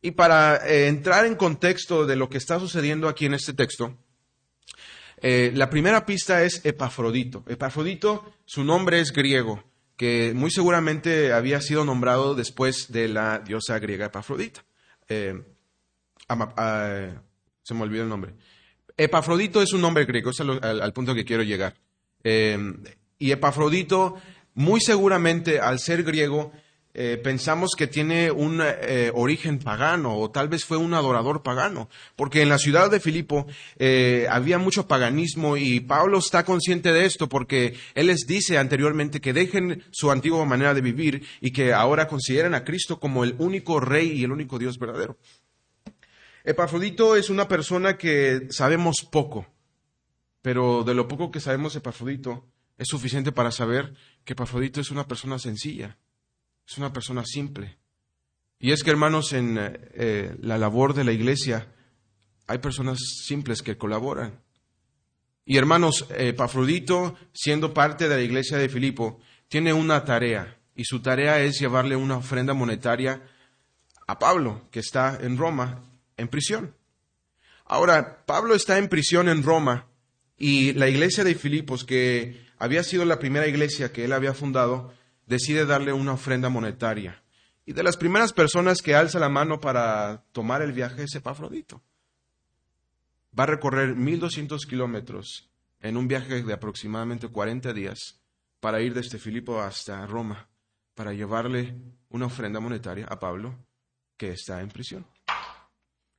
Y para eh, entrar en contexto de lo que está sucediendo aquí en este texto, eh, la primera pista es Epafrodito. Epafrodito, su nombre es griego, que muy seguramente había sido nombrado después de la diosa griega Epafrodita. Eh, ah, se me olvidó el nombre. Epafrodito es un nombre griego, es al, punto que quiero llegar. y Epafrodito, muy seguramente, al ser griego, eh, pensamos que tiene un eh, origen pagano o tal vez fue un adorador pagano, porque en la ciudad de Filipo eh, había mucho paganismo y Pablo está consciente de esto porque él les dice anteriormente que dejen su antigua manera de vivir y que ahora consideren a Cristo como el único rey y el único Dios verdadero. Epafrodito es una persona que sabemos poco, pero de lo poco que sabemos de Epafrodito es suficiente para saber que Epafrodito es una persona sencilla es una persona simple. Y es que, hermanos, en eh, la labor de la iglesia hay personas simples que colaboran. Y hermanos, Pafrodito, siendo parte de la iglesia de Filipo, tiene una tarea, y su tarea es llevarle una ofrenda monetaria a Pablo, que está en Roma, en prisión. Ahora, Pablo está en prisión en Roma, y la iglesia de Filipos, que había sido la primera iglesia que él había fundado, decide darle una ofrenda monetaria. Y de las primeras personas que alza la mano para tomar el viaje es Epafrodito. Va a recorrer 1200 kilómetros en un viaje de aproximadamente 40 días para ir desde Filipo hasta Roma, para llevarle una ofrenda monetaria a Pablo, que está en prisión.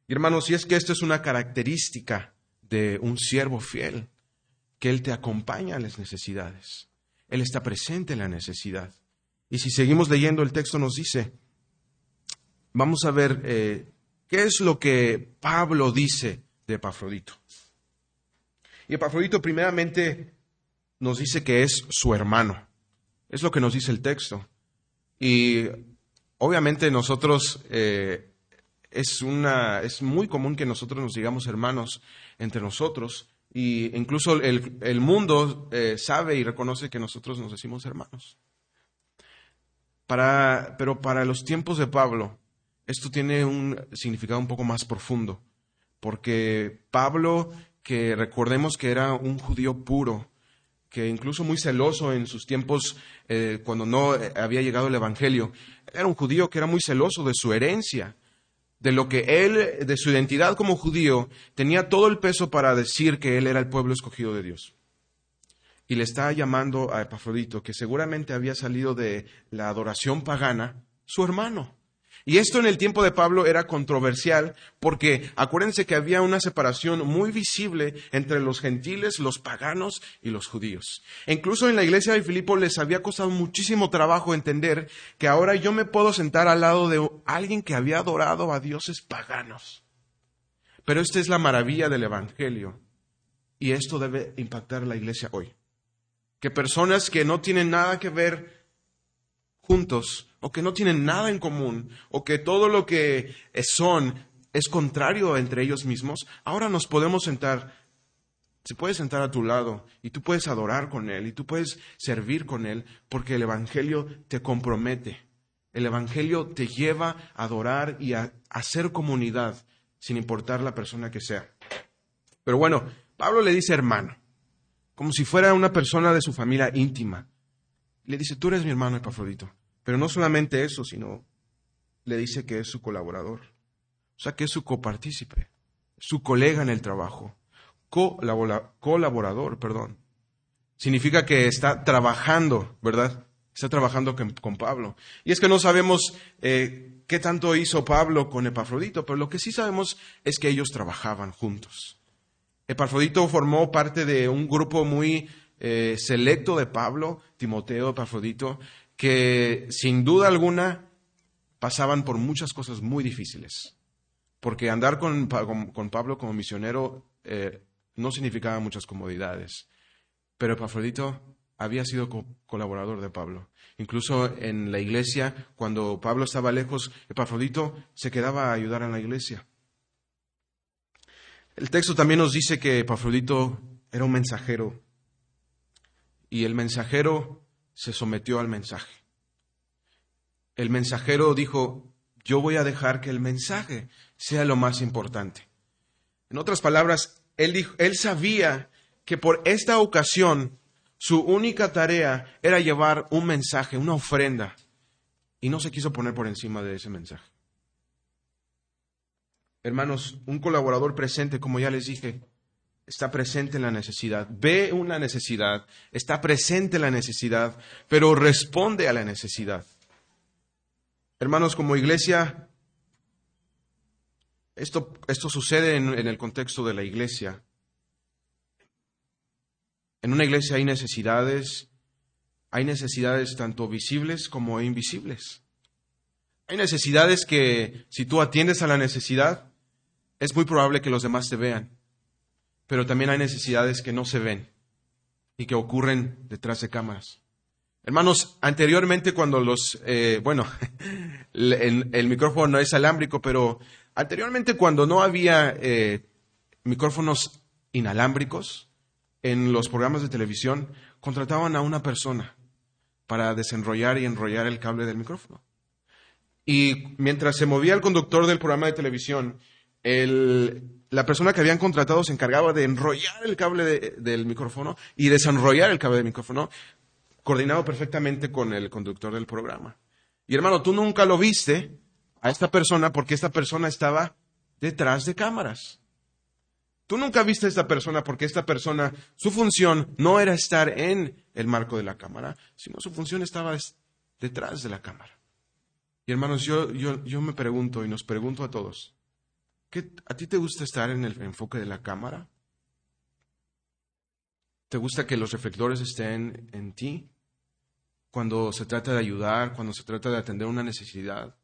Y hermanos, si es que esto es una característica de un siervo fiel, que Él te acompaña a las necesidades. Él está presente en la necesidad. Y si seguimos leyendo, el texto nos dice, vamos a ver eh, qué es lo que Pablo dice de Epafrodito. Y Epafrodito primeramente nos dice que es su hermano. Es lo que nos dice el texto. Y obviamente nosotros, eh, es, una, es muy común que nosotros nos digamos hermanos entre nosotros, y incluso el, mundo eh, sabe y reconoce que nosotros nos decimos hermanos. Para, pero para los tiempos de Pablo, esto tiene un significado un poco más profundo, porque Pablo, que recordemos que era un judío puro, que incluso muy celoso en sus tiempos eh, cuando no eh, había llegado el Evangelio, era un judío que era muy celoso de su herencia, de lo que él, de su identidad como judío, tenía todo el peso para decir que él era el pueblo escogido de Dios. Y le está llamando a Epafrodito, que seguramente había salido de la adoración pagana, su hermano. Y esto en el tiempo de Pablo era controversial porque acuérdense que había una separación muy visible entre los gentiles, los paganos y los judíos. E incluso en la iglesia de Filipo les había costado muchísimo trabajo entender que ahora yo me puedo sentar al lado de alguien que había adorado a dioses paganos. Pero esta es la maravilla del Evangelio y esto debe impactar a la iglesia hoy. Que personas que no tienen nada que ver juntos o que no tienen nada en común, o que todo lo que son es contrario entre ellos mismos, ahora nos podemos sentar, se puede sentar a tu lado y tú puedes adorar con Él y tú puedes servir con Él porque el Evangelio te compromete. El Evangelio te lleva a adorar y a hacer comunidad sin importar la persona que sea. Pero bueno, Pablo le dice hermano, como si fuera una persona de su familia íntima. Le dice, tú eres mi hermano Epafrodito. Pero no solamente eso, sino le dice que es su colaborador. O sea, que es su copartícipe, su colega en el trabajo, colaborador, perdón. Significa que está trabajando, ¿verdad? Está trabajando con, Pablo. Y es que no sabemos eh, qué tanto hizo Pablo con Epafrodito, pero lo que sí sabemos es que ellos trabajaban juntos. Epafrodito formó parte de un grupo muy eh, selecto de Pablo, Timoteo, Epafrodito, que sin duda alguna pasaban por muchas cosas muy difíciles. Porque andar con, Pablo como misionero eh, no significaba muchas comodidades. Pero Epafrodito había sido colaborador de Pablo. Incluso en la iglesia, cuando Pablo estaba lejos, Epafrodito se quedaba a ayudar a la iglesia. El texto también nos dice que Epafrodito era un mensajero. Y el mensajero se sometió al mensaje. El mensajero dijo, yo voy a dejar que el mensaje sea lo más importante. En otras palabras, él, dijo, él sabía que por esta ocasión su única tarea era llevar un mensaje, una ofrenda, y no se quiso poner por encima de ese mensaje. Hermanos, un colaborador presente, como ya les dije, está presente en la necesidad, ve una necesidad, está presente en la necesidad, pero responde a la necesidad. Hermanos, como iglesia, esto, esto sucede en, en el contexto de la iglesia. En una iglesia hay necesidades, hay necesidades tanto visibles como invisibles. Hay necesidades que si tú atiendes a la necesidad, es muy probable que los demás te vean. Pero también hay necesidades que no se ven y que ocurren detrás de cámaras. Hermanos, anteriormente cuando los, eh, bueno, el, micrófono no es alámbrico, pero anteriormente cuando no había eh, micrófonos inalámbricos en los programas de televisión, contrataban a una persona para desenrollar y enrollar el cable del micrófono. Y mientras se movía el conductor del programa de televisión, la persona que habían contratado se encargaba de enrollar el cable del micrófono y desenrollar el cable del micrófono coordinado perfectamente con el conductor del programa. Y hermano, tú nunca lo viste a esta persona porque esta persona estaba detrás de cámaras. Tú nunca viste a esta persona porque esta persona, su función no era estar en el marco de la cámara, sino su función estaba detrás de la cámara. Y hermanos, yo, yo, yo me pregunto y nos pregunto a todos, ¿qué, ¿a ti te gusta estar en el enfoque de la cámara? ¿Te gusta que los reflectores estén en ti? cuando se trata de ayudar, cuando se trata de atender una necesidad.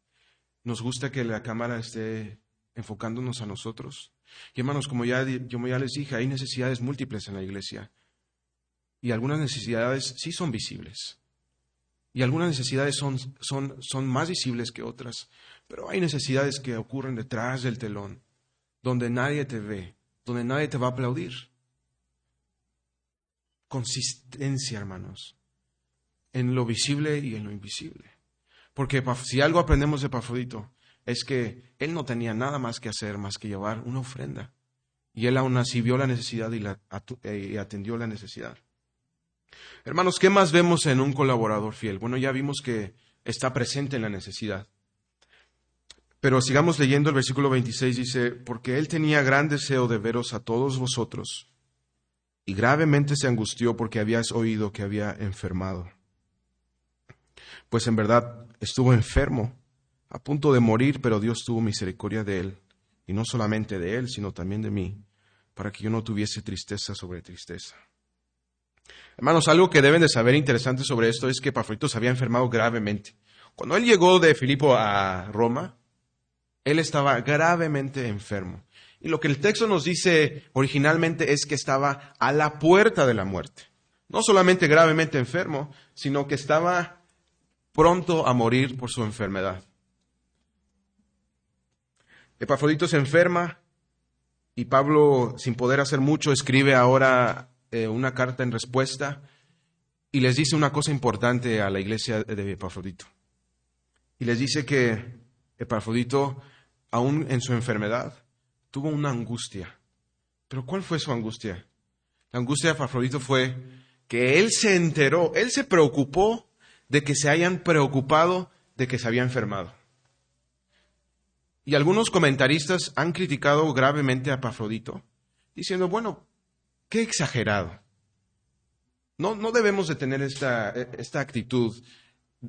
Nos gusta que la cámara esté enfocándonos a nosotros. Y hermanos, como ya, ya les dije, hay necesidades múltiples en la iglesia. Y algunas necesidades sí son visibles. Y algunas necesidades son, son, son más visibles que otras. Pero hay necesidades que ocurren detrás del telón, donde nadie te ve, donde nadie te va a aplaudir. Consistencia, hermanos en lo visible y en lo invisible. Porque si algo aprendemos de Pafrodito es que él no tenía nada más que hacer más que llevar una ofrenda. Y él aún así vio la necesidad y, eh, y atendió la necesidad. Hermanos, ¿qué más vemos en un colaborador fiel? Bueno, ya vimos que está presente en la necesidad. Pero sigamos leyendo el versículo 26, dice, porque él tenía gran deseo de veros a todos vosotros, y gravemente se angustió porque habías oído que había enfermado pues en verdad estuvo enfermo, a punto de morir, pero Dios tuvo misericordia de él, y no solamente de él, sino también de mí, para que yo no tuviese tristeza sobre tristeza. Hermanos, algo que deben de saber interesante sobre esto es que Pafrito se había enfermado gravemente. Cuando él llegó de Filipo a Roma, él estaba gravemente enfermo. Y lo que el texto nos dice originalmente es que estaba a la puerta de la muerte. No solamente gravemente enfermo, sino que estaba pronto a morir por su enfermedad. Epafrodito se enferma y Pablo, sin poder hacer mucho, escribe ahora eh, una carta en respuesta y les dice una cosa importante a la iglesia de Epafrodito. Y les dice que Epafrodito, aún en su enfermedad, tuvo una angustia. Pero ¿cuál fue su angustia? La angustia de Epafrodito fue que él se enteró, él se preocupó de que se hayan preocupado de que se había enfermado. Y algunos comentaristas han criticado gravemente a Pafrodito, diciendo, bueno, qué exagerado. No, no debemos de tener esta, esta actitud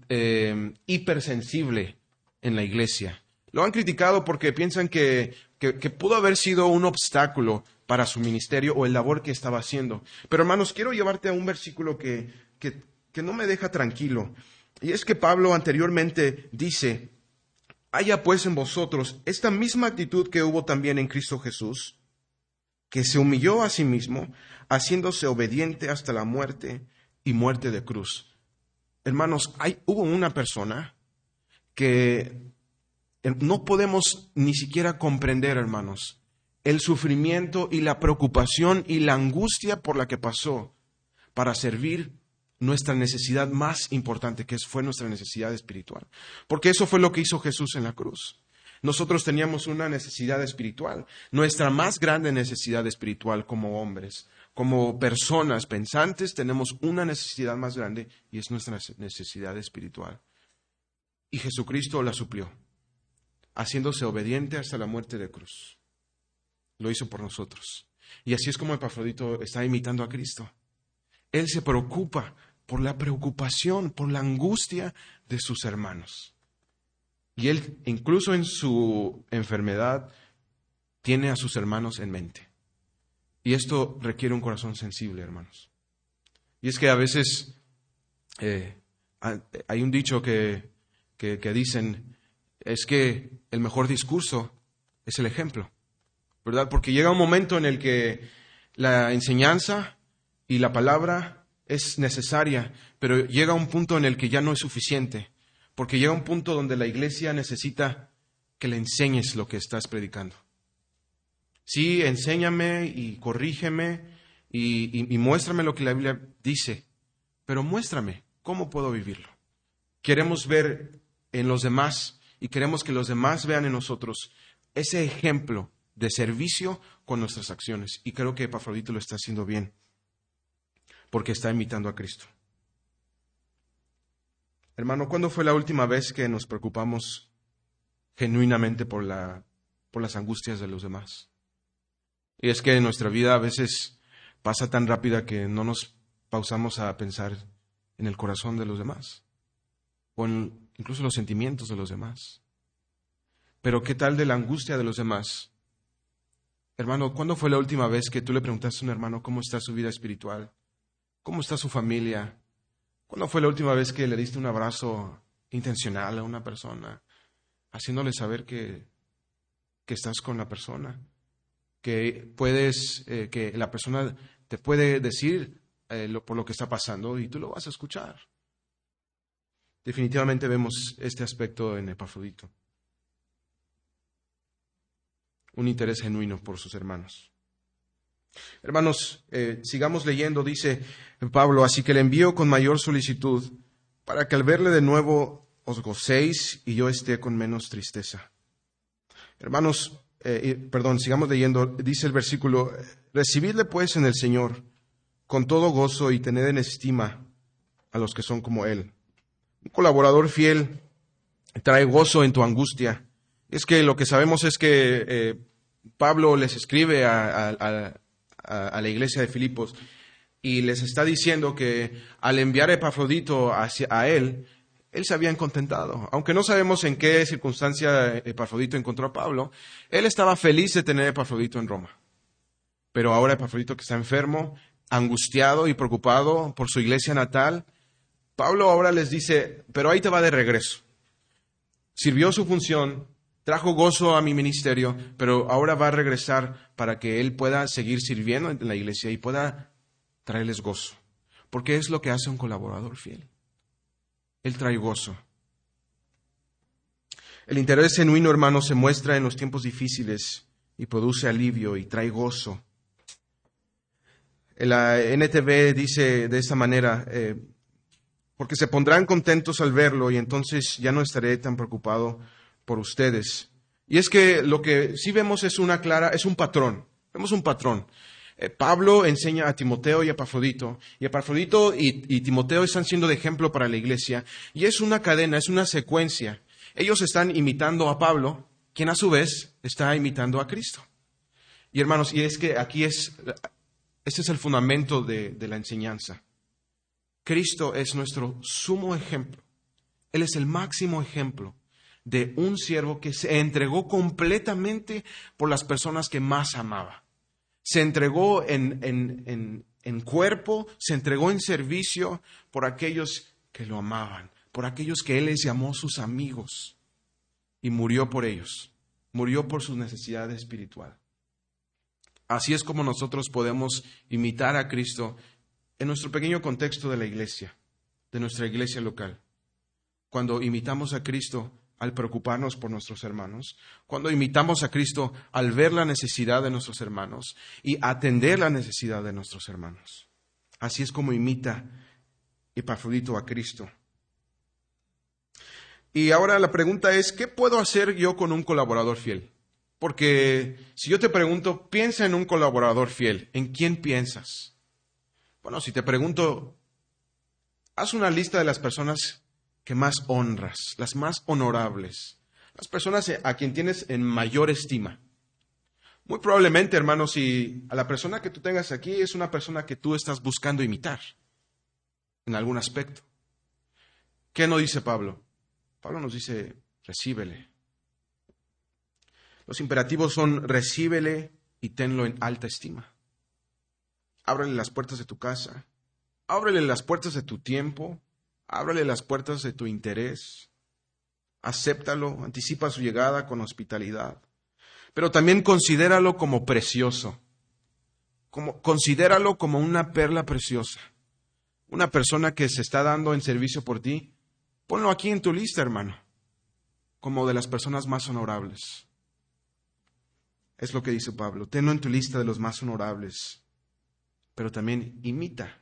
eh, hipersensible en la iglesia. Lo han criticado porque piensan que, que, pudo haber sido un obstáculo para su ministerio o el labor que estaba haciendo. Pero hermanos, quiero llevarte a un versículo que, que, que no me deja tranquilo. Y es que Pablo anteriormente dice, haya pues en vosotros esta misma actitud que hubo también en Cristo Jesús, que se humilló a sí mismo, haciéndose obediente hasta la muerte y muerte de cruz. Hermanos, hay, hubo una persona que no podemos ni siquiera comprender, hermanos, el sufrimiento y la preocupación y la angustia por la que pasó para servir nuestra necesidad más importante, que fue nuestra necesidad espiritual. Porque eso fue lo que hizo Jesús en la cruz. Nosotros teníamos una necesidad espiritual, nuestra más grande necesidad espiritual como hombres, como personas pensantes, tenemos una necesidad más grande y es nuestra necesidad espiritual. Y Jesucristo la suplió, haciéndose obediente hasta la muerte de cruz. Lo hizo por nosotros. Y así es como Epafrodito está imitando a Cristo. Él se preocupa por la preocupación, por la angustia de sus hermanos. Y él, incluso en su enfermedad, tiene a sus hermanos en mente. Y esto requiere un corazón sensible, hermanos. Y es que a veces eh, hay un dicho que, que, que dicen, es que el mejor discurso es el ejemplo, ¿verdad? Porque llega un momento en el que la enseñanza y la palabra es necesaria, pero llega un punto en el que ya no es suficiente porque llega un punto donde la iglesia necesita que le enseñes lo que estás predicando. Sí, enséñame y corrígeme y, y, muéstrame lo que la Biblia dice, pero muéstrame cómo puedo vivirlo. Queremos ver en los demás y queremos que los demás vean en nosotros ese ejemplo de servicio con nuestras acciones. Y creo que Epafrodito lo está haciendo bien, porque está imitando a Cristo. Hermano, ¿cuándo fue la última vez que nos preocupamos genuinamente por, la, por las angustias de los demás? Y es que nuestra vida a veces pasa tan rápida que no nos pausamos a pensar en el corazón de los demás, o en incluso los sentimientos de los demás. Pero ¿qué tal de la angustia de los demás? Hermano, ¿cuándo fue la última vez que tú le preguntaste a un hermano cómo está su vida espiritual? ¿Cómo está su familia? ¿Cuándo fue la última vez que le diste un abrazo intencional a una persona, haciéndole saber que, que estás con la persona? Que puedes, eh, que la persona te puede decir eh, por lo que está pasando y tú lo vas a escuchar. Definitivamente vemos este aspecto en Epafrodito. Un interés genuino por sus hermanos. Hermanos, eh, sigamos leyendo, dice Pablo, así que le envío con mayor solicitud para que al verle de nuevo os gocéis y yo esté con menos tristeza. Hermanos, eh, perdón, sigamos leyendo, dice el versículo, recibidle pues en el Señor con todo gozo y tened en estima a los que son como Él. Un colaborador fiel trae gozo en tu angustia. Es que lo que sabemos es que eh, Pablo les escribe a, la iglesia de Filipos y les está diciendo que al enviar a Epafrodito hacia, a él, él se habían contentado. Aunque no sabemos en qué circunstancia Epafrodito encontró a Pablo, él estaba feliz de tener a Epafrodito en Roma. Pero ahora Epafrodito que está enfermo, angustiado y preocupado por su iglesia natal, Pablo ahora les dice, pero ahí te va de regreso. Sirvió su función, trajo gozo a mi ministerio, pero ahora va a regresar para que Él pueda seguir sirviendo en la iglesia y pueda traerles gozo. Porque es lo que hace un colaborador fiel. Él trae gozo. El interés genuino, hermano, se muestra en los tiempos difíciles y produce alivio y trae gozo. La NTV dice de esta manera, eh, porque se pondrán contentos al verlo y entonces ya no estaré tan preocupado por ustedes. Y es que lo que sí vemos es una clara, es un patrón. Vemos un patrón. Eh, Pablo enseña a Timoteo y a Epafrodito, y Epafrodito y, y Timoteo están siendo de ejemplo para la iglesia, y es una cadena, es una secuencia. Ellos están imitando a Pablo, quien a su vez está imitando a Cristo. Y hermanos, y es que aquí es, este es el fundamento de la enseñanza. Cristo es nuestro sumo ejemplo. Él es el máximo ejemplo de un siervo que se entregó completamente por las personas que más amaba. Se entregó en, en, cuerpo, se entregó en servicio por aquellos que lo amaban, por aquellos que él les llamó sus amigos y murió por ellos, murió por su necesidad espiritual. Así es como nosotros podemos imitar a Cristo en nuestro pequeño contexto de la iglesia, de nuestra iglesia local. Cuando imitamos a Cristo, al preocuparnos por nuestros hermanos, cuando imitamos a Cristo al ver la necesidad de nuestros hermanos y atender la necesidad de nuestros hermanos. Así es como imita Epafrodito a Cristo. Y ahora la pregunta es, ¿qué puedo hacer yo con un colaborador fiel? Porque si yo te pregunto, piensa en un colaborador fiel, ¿en quién piensas? Bueno, si te pregunto, haz una lista de las personas que más honras, las más honorables, las personas a quien tienes en mayor estima. Muy probablemente, hermano, si a la persona que tú tengas aquí es una persona que tú estás buscando imitar en algún aspecto. ¿Qué no dice Pablo? Pablo nos dice, recíbele. Los imperativos son recíbele y tenlo en alta estima. Ábrele las puertas de tu casa, ábrele las puertas de tu tiempo, ábrele las puertas de tu interés. Acéptalo, anticipa su llegada con hospitalidad. Pero también considéralo como precioso. Como, considéralo como una perla preciosa. Una persona que se está dando en servicio por ti Ponlo aquí en tu lista, hermano, como de las personas más honorables. Es lo que dice Pablo. Tenlo en tu lista de los más honorables, pero también imita,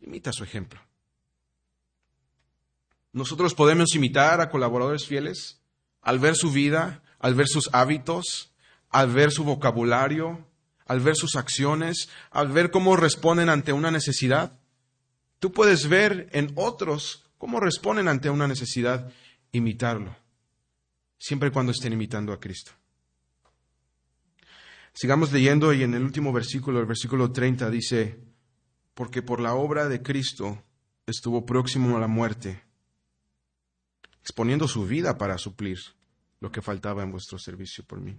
imita su ejemplo. Nosotros podemos imitar a colaboradores fieles al ver su vida, al ver sus hábitos, al ver su vocabulario, al ver sus acciones, al ver cómo responden ante una necesidad. Tú puedes ver en otros ¿Cómo responden ante una necesidad? Imitarlo, siempre y cuando estén imitando a Cristo. Sigamos leyendo y en el último versículo, el versículo 30 dice, porque por la obra de Cristo estuvo próximo a la muerte, exponiendo su vida para suplir lo que faltaba en vuestro servicio por mí.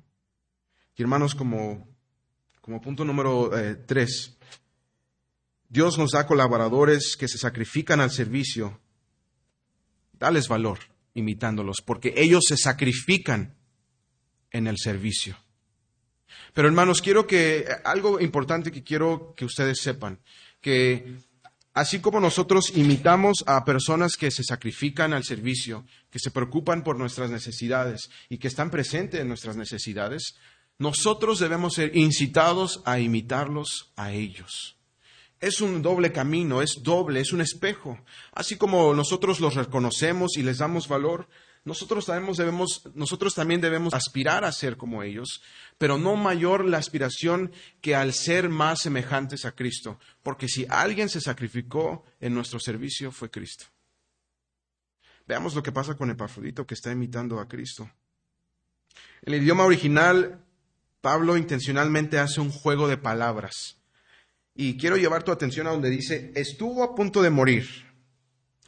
Y hermanos, como, como punto número 3, eh, Dios nos da colaboradores que se sacrifican al servicio Dales valor imitándolos, porque ellos se sacrifican en el servicio. Pero hermanos, quiero que algo importante que quiero que ustedes sepan, que así como nosotros imitamos a personas que se sacrifican al servicio, que se preocupan por nuestras necesidades y que están presentes en nuestras necesidades, nosotros debemos ser incitados a imitarlos a ellos es un doble camino, es doble, es un espejo. Así como nosotros los reconocemos y les damos valor, nosotros, también debemos aspirar a ser como ellos, pero no mayor la aspiración que al ser más semejantes a Cristo, porque si alguien se sacrificó en nuestro servicio fue Cristo. Veamos lo que pasa con Epafrodito que está imitando a Cristo. En el idioma original, Pablo intencionalmente hace un juego de palabras. Y quiero llevar tu atención a donde dice, estuvo a punto de morir,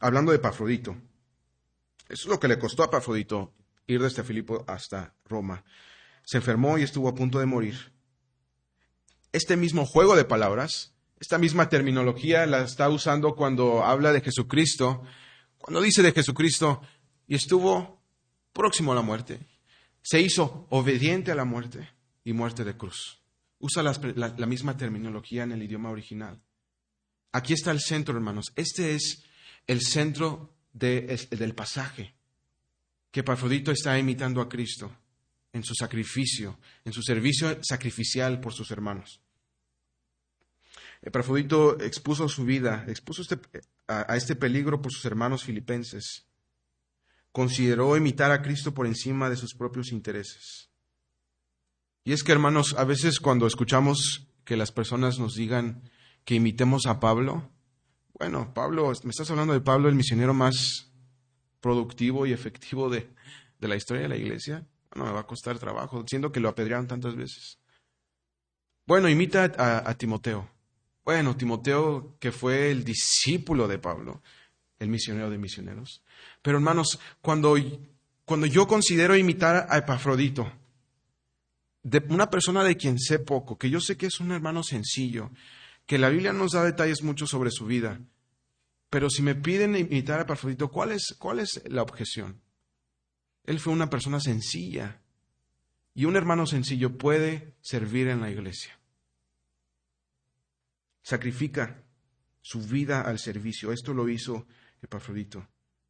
hablando de Pafrodito. Eso es lo que le costó a Pafrodito ir desde Filipo hasta Roma. Se enfermó y estuvo a punto de morir. Este mismo juego de palabras, esta misma terminología la está usando cuando habla de Jesucristo, cuando dice de Jesucristo, y estuvo próximo a la muerte. Se hizo obediente a la muerte y muerte de cruz. Usa la, misma terminología en el idioma original. Aquí está el centro, hermanos. Este es el centro del pasaje que Pafrodito está imitando a Cristo en su sacrificio, en su servicio sacrificial por sus hermanos. Pafrodito expuso su vida, expuso este, a este peligro por sus hermanos filipenses. Consideró imitar a Cristo por encima de sus propios intereses. Y es que, hermanos, a veces cuando escuchamos que las personas nos digan que imitemos a Pablo, bueno, Pablo, me estás hablando de Pablo, el misionero más productivo y efectivo de, la historia de la iglesia. Bueno, me va a costar trabajo, siendo que lo apedrearon tantas veces. Bueno, imita a, a Timoteo. Bueno, Timoteo, que fue el discípulo de Pablo, el misionero de misioneros. Pero hermanos, cuando, cuando yo considero imitar a Epafrodito, de una persona de quien sé poco, que yo sé que es un hermano sencillo, que la Biblia nos da detalles mucho sobre su vida, pero si me piden imitar a Epafrodito, ¿cuál es, ¿cuál es la objeción? Él fue una persona sencilla y un hermano sencillo puede servir en la iglesia. Sacrifica su vida al servicio. Esto lo hizo Epafrodito,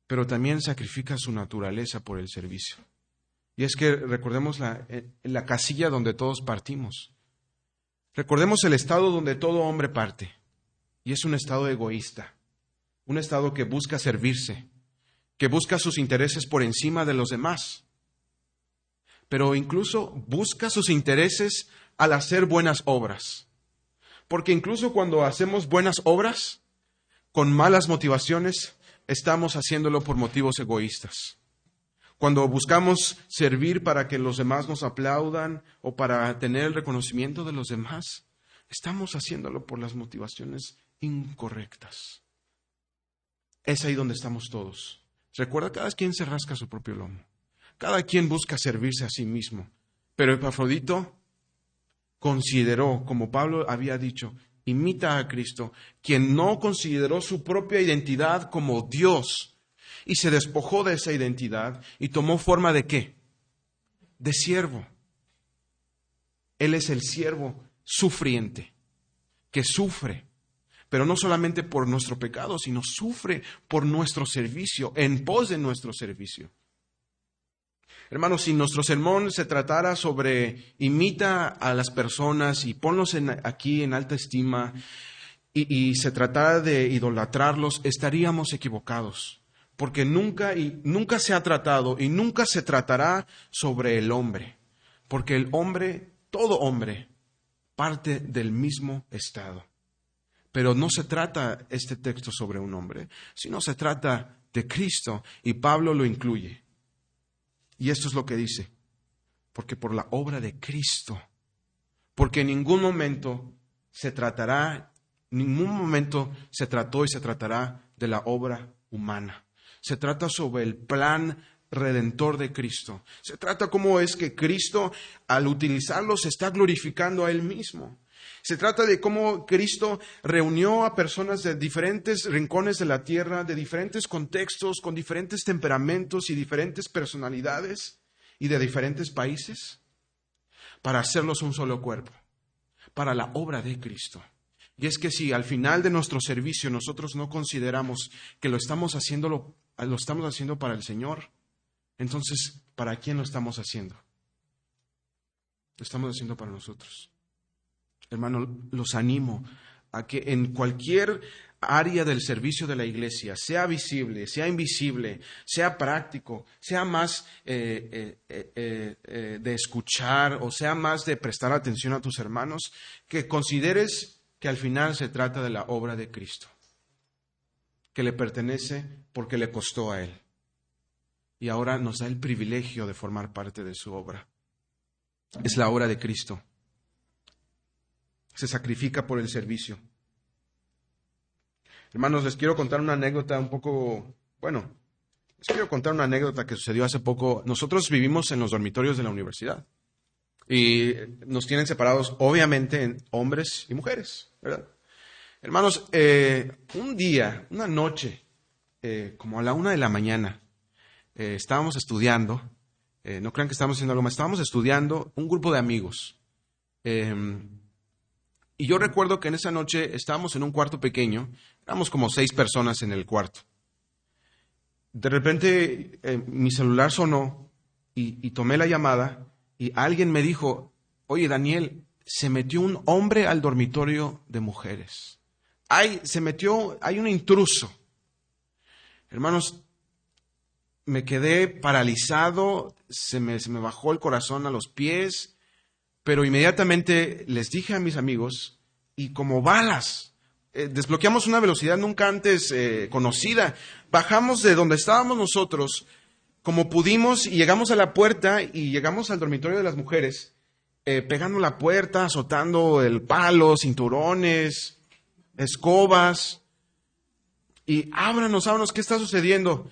pero también sacrifica su naturaleza por el servicio. Y es que recordemos la, eh, la casilla donde todos partimos. Recordemos el estado donde todo hombre parte. Y es un estado egoísta. un estado que busca servirse, que busca sus intereses por encima de los demás, pero incluso busca sus intereses al hacer buenas obras. Porque incluso cuando hacemos buenas obras con malas motivaciones, estamos haciéndolo por motivos egoístas. Cuando buscamos servir para que los demás nos aplaudan o para tener el reconocimiento de los demás, estamos haciéndolo por las motivaciones incorrectas. Es ahí donde estamos todos. Recuerda, cada quien se rasca su propio lomo. Cada quien busca servirse a sí mismo. Pero Epafrodito consideró, como Pablo había dicho, imita a Cristo, quien no consideró su propia identidad como Dios y se despojó de esa identidad y tomó forma de qué? De siervo. Él es el siervo sufriente, que sufre, pero no solamente por nuestro pecado, sino sufre por nuestro servicio, en pos de nuestro servicio. Hermanos, si nuestro sermón se tratara sobre imita a las personas y ponlos aquí en alta estima y, y se tratara de idolatrarlos, estaríamos equivocados. Porque nunca, y, nunca se ha tratado y nunca se tratará sobre el hombre. Porque el hombre, todo hombre, parte del mismo estado. Pero no se trata este texto sobre un hombre, sino se trata de Cristo y Pablo lo incluye. Y esto es lo que dice, porque por la obra de Cristo, porque en ningún momento se tratará, ningún momento se trató y se tratará de la obra humana. Se trata sobre el plan redentor de Cristo. Se trata cómo es que Cristo, al utilizarlo, se está glorificando a Él mismo. Se trata de cómo Cristo reunió a personas de diferentes rincones de la tierra, de diferentes contextos, con diferentes temperamentos y diferentes personalidades y de diferentes países, para hacerlos un solo cuerpo, para la obra de Cristo. Y es que si al final de nuestro servicio nosotros no consideramos que lo estamos haciendo, lo, estamos haciendo para el Señor, entonces, ¿para quién lo estamos haciendo? Lo estamos haciendo para nosotros. Hermano, los animo a que en cualquier área del servicio de la iglesia, sea visible, sea invisible, sea práctico, sea más eh, eh, eh, de escuchar o sea más de prestar atención a tus hermanos, que consideres que al final se trata de la obra de Cristo, que le pertenece porque le costó a Él. Y ahora nos da el privilegio de formar parte de su obra. Es la obra de Cristo se sacrifica por el servicio. Hermanos, les quiero contar una anécdota un poco, bueno, les quiero contar una anécdota que sucedió hace poco. Nosotros vivimos en los dormitorios de la universidad y nos tienen separados, obviamente, en hombres y mujeres, ¿verdad? Hermanos, eh, un día, una noche, eh, como a la una de la mañana, eh, estábamos estudiando, no crean que estábamos haciendo algo más, estábamos estudiando un grupo de amigos. Y yo recuerdo que en esa noche estábamos en un cuarto pequeño, éramos como seis personas en el cuarto. De repente eh, mi celular sonó y, tomé la llamada y alguien me dijo, oye Daniel, se metió un hombre al dormitorio de mujeres. Hay, se metió, hay un intruso. Hermanos, me quedé paralizado, se me, se me bajó el corazón a los pies, pero inmediatamente les dije a mis amigos y como balas, eh, desbloqueamos una velocidad nunca antes eh, conocida, bajamos de donde estábamos nosotros como pudimos y llegamos a la puerta y llegamos al dormitorio de las mujeres, eh, pegando la puerta, azotando el palo, cinturones, escobas, y ábranos, ábranos, ¿qué está sucediendo?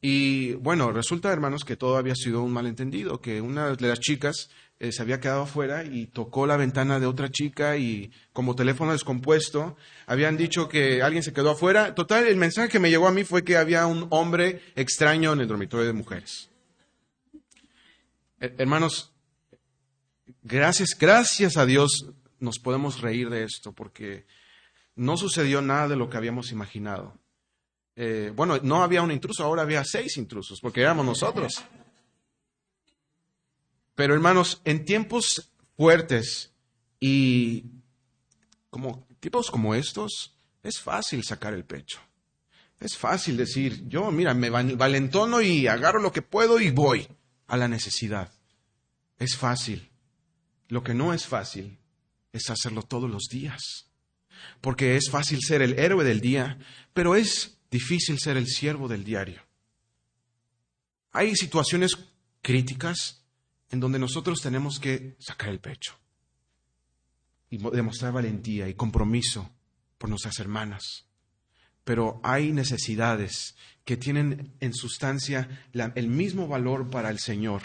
Y bueno, resulta, hermanos, que todo había sido un malentendido, que una de las chicas eh, se había quedado afuera y tocó la ventana de otra chica y como teléfono descompuesto, habían dicho que alguien se quedó afuera. Total, el mensaje que me llegó a mí fue que había un hombre extraño en el dormitorio de mujeres. hermanos, gracias, gracias a Dios nos podemos reír de esto porque no sucedió nada de lo que habíamos imaginado. Eh, bueno, no había un intruso, ahora había seis intrusos porque éramos nosotros. Pero hermanos, en tiempos fuertes y como tipos como estos, es fácil sacar el pecho. Es fácil decir, yo, mira, me valentono y agarro lo que puedo y voy a la necesidad. Es fácil. Lo que no es fácil es hacerlo todos los días. Porque es fácil ser el héroe del día, pero es difícil ser el siervo del diario. Hay situaciones críticas en donde nosotros tenemos que sacar el pecho y demostrar valentía y compromiso por nuestras hermanas. Pero hay necesidades que tienen en sustancia el mismo valor para el Señor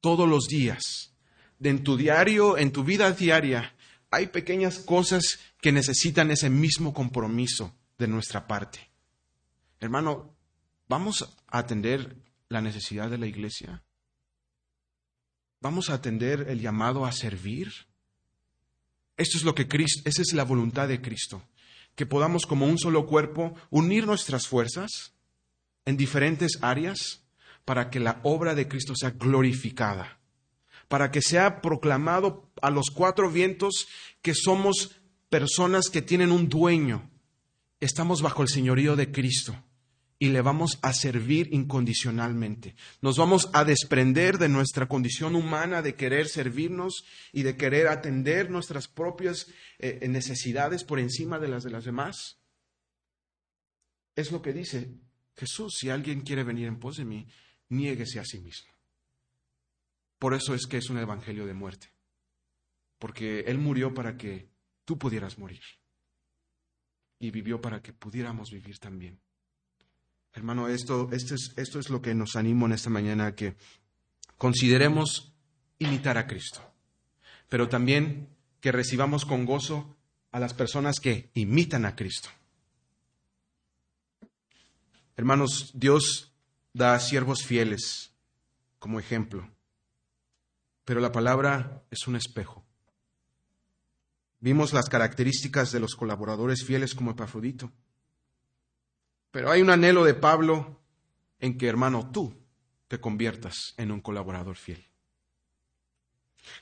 todos los días. En tu diario, en tu vida diaria, hay pequeñas cosas que necesitan ese mismo compromiso de nuestra parte. Hermano, ¿vamos a atender la necesidad de la iglesia? ¿Vamos a atender el llamado a servir? Esto es lo que Cristo, esa es la voluntad de Cristo, que podamos como un solo cuerpo unir nuestras fuerzas en diferentes áreas para que la obra de Cristo sea glorificada, para que sea proclamado a los cuatro vientos que somos personas que tienen un dueño, estamos bajo el señorío de Cristo y le vamos a servir incondicionalmente. Nos vamos a desprender de nuestra condición humana de querer servirnos y de querer atender nuestras propias eh, necesidades por encima de las de las demás. Es lo que dice Jesús, si alguien quiere venir en pos de mí, niéguese a sí mismo. Por eso es que es un evangelio de muerte, porque Él murió para que tú pudieras morir y vivió para que pudiéramos vivir también. Hermano, esto, esto, es, esto es lo que nos animo en esta mañana, que consideremos imitar a Cristo, pero también que recibamos con gozo a las personas que imitan a Cristo. Hermanos, Dios da siervos fieles como ejemplo, pero la palabra es un espejo. Vimos las características de los colaboradores fieles como Epafrodito. Pero hay un anhelo de Pablo en que, hermano, tú te conviertas en un colaborador fiel.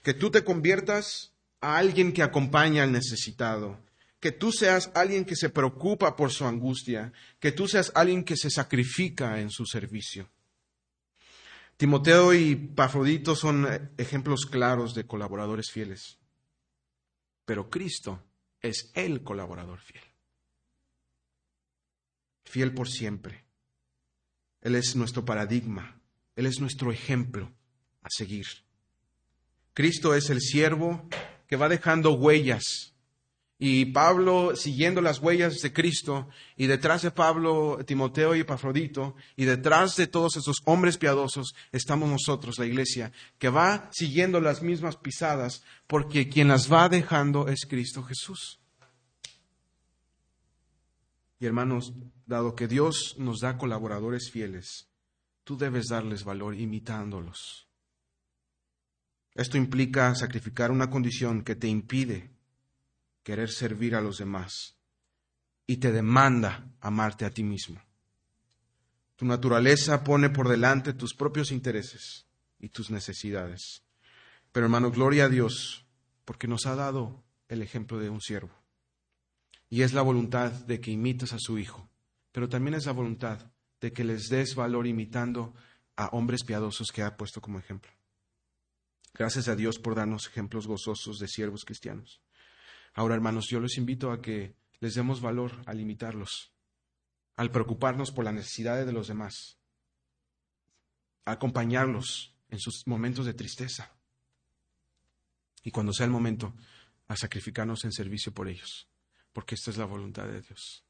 Que tú te conviertas a alguien que acompaña al necesitado. Que tú seas alguien que se preocupa por su angustia. Que tú seas alguien que se sacrifica en su servicio. Timoteo y Pafrodito son ejemplos claros de colaboradores fieles. Pero Cristo es el colaborador fiel fiel por siempre. Él es nuestro paradigma, Él es nuestro ejemplo a seguir. Cristo es el siervo que va dejando huellas. Y Pablo siguiendo las huellas de Cristo, y detrás de Pablo, Timoteo y Epafrodito, y detrás de todos esos hombres piadosos, estamos nosotros, la iglesia, que va siguiendo las mismas pisadas, porque quien las va dejando es Cristo Jesús. Y hermanos, dado que Dios nos da colaboradores fieles, tú debes darles valor imitándolos. Esto implica sacrificar una condición que te impide querer servir a los demás y te demanda amarte a ti mismo. Tu naturaleza pone por delante tus propios intereses y tus necesidades. Pero hermano, gloria a Dios porque nos ha dado el ejemplo de un siervo. Y es la voluntad de que imites a su Hijo, pero también es la voluntad de que les des valor imitando a hombres piadosos que ha puesto como ejemplo. Gracias a Dios por darnos ejemplos gozosos de siervos cristianos. Ahora, hermanos, yo les invito a que les demos valor al imitarlos, al preocuparnos por las necesidades de los demás, a acompañarlos en sus momentos de tristeza y cuando sea el momento, a sacrificarnos en servicio por ellos porque esta es la voluntad de Dios.